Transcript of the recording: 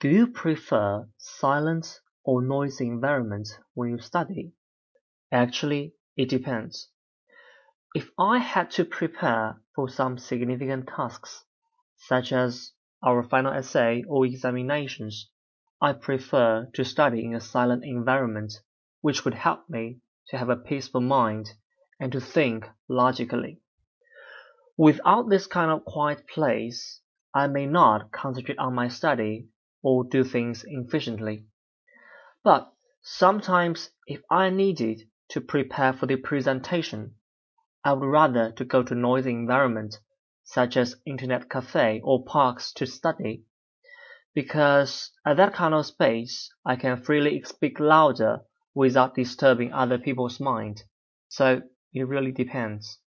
Do you prefer silent or noisy environment when you study? Actually, it depends. If I had to prepare for some significant tasks, such as our final essay or examinations, I prefer to study in a silent environment, which would help me to have a peaceful mind and to think logically. Without this kind of quiet place, I may not concentrate on my study or do things efficiently. But sometimes if I needed to prepare for the presentation, I would rather to go to noisy environment such as internet cafe or parks to study, because at that kind of space I can freely speak louder without disturbing other people's mind. So it really depends.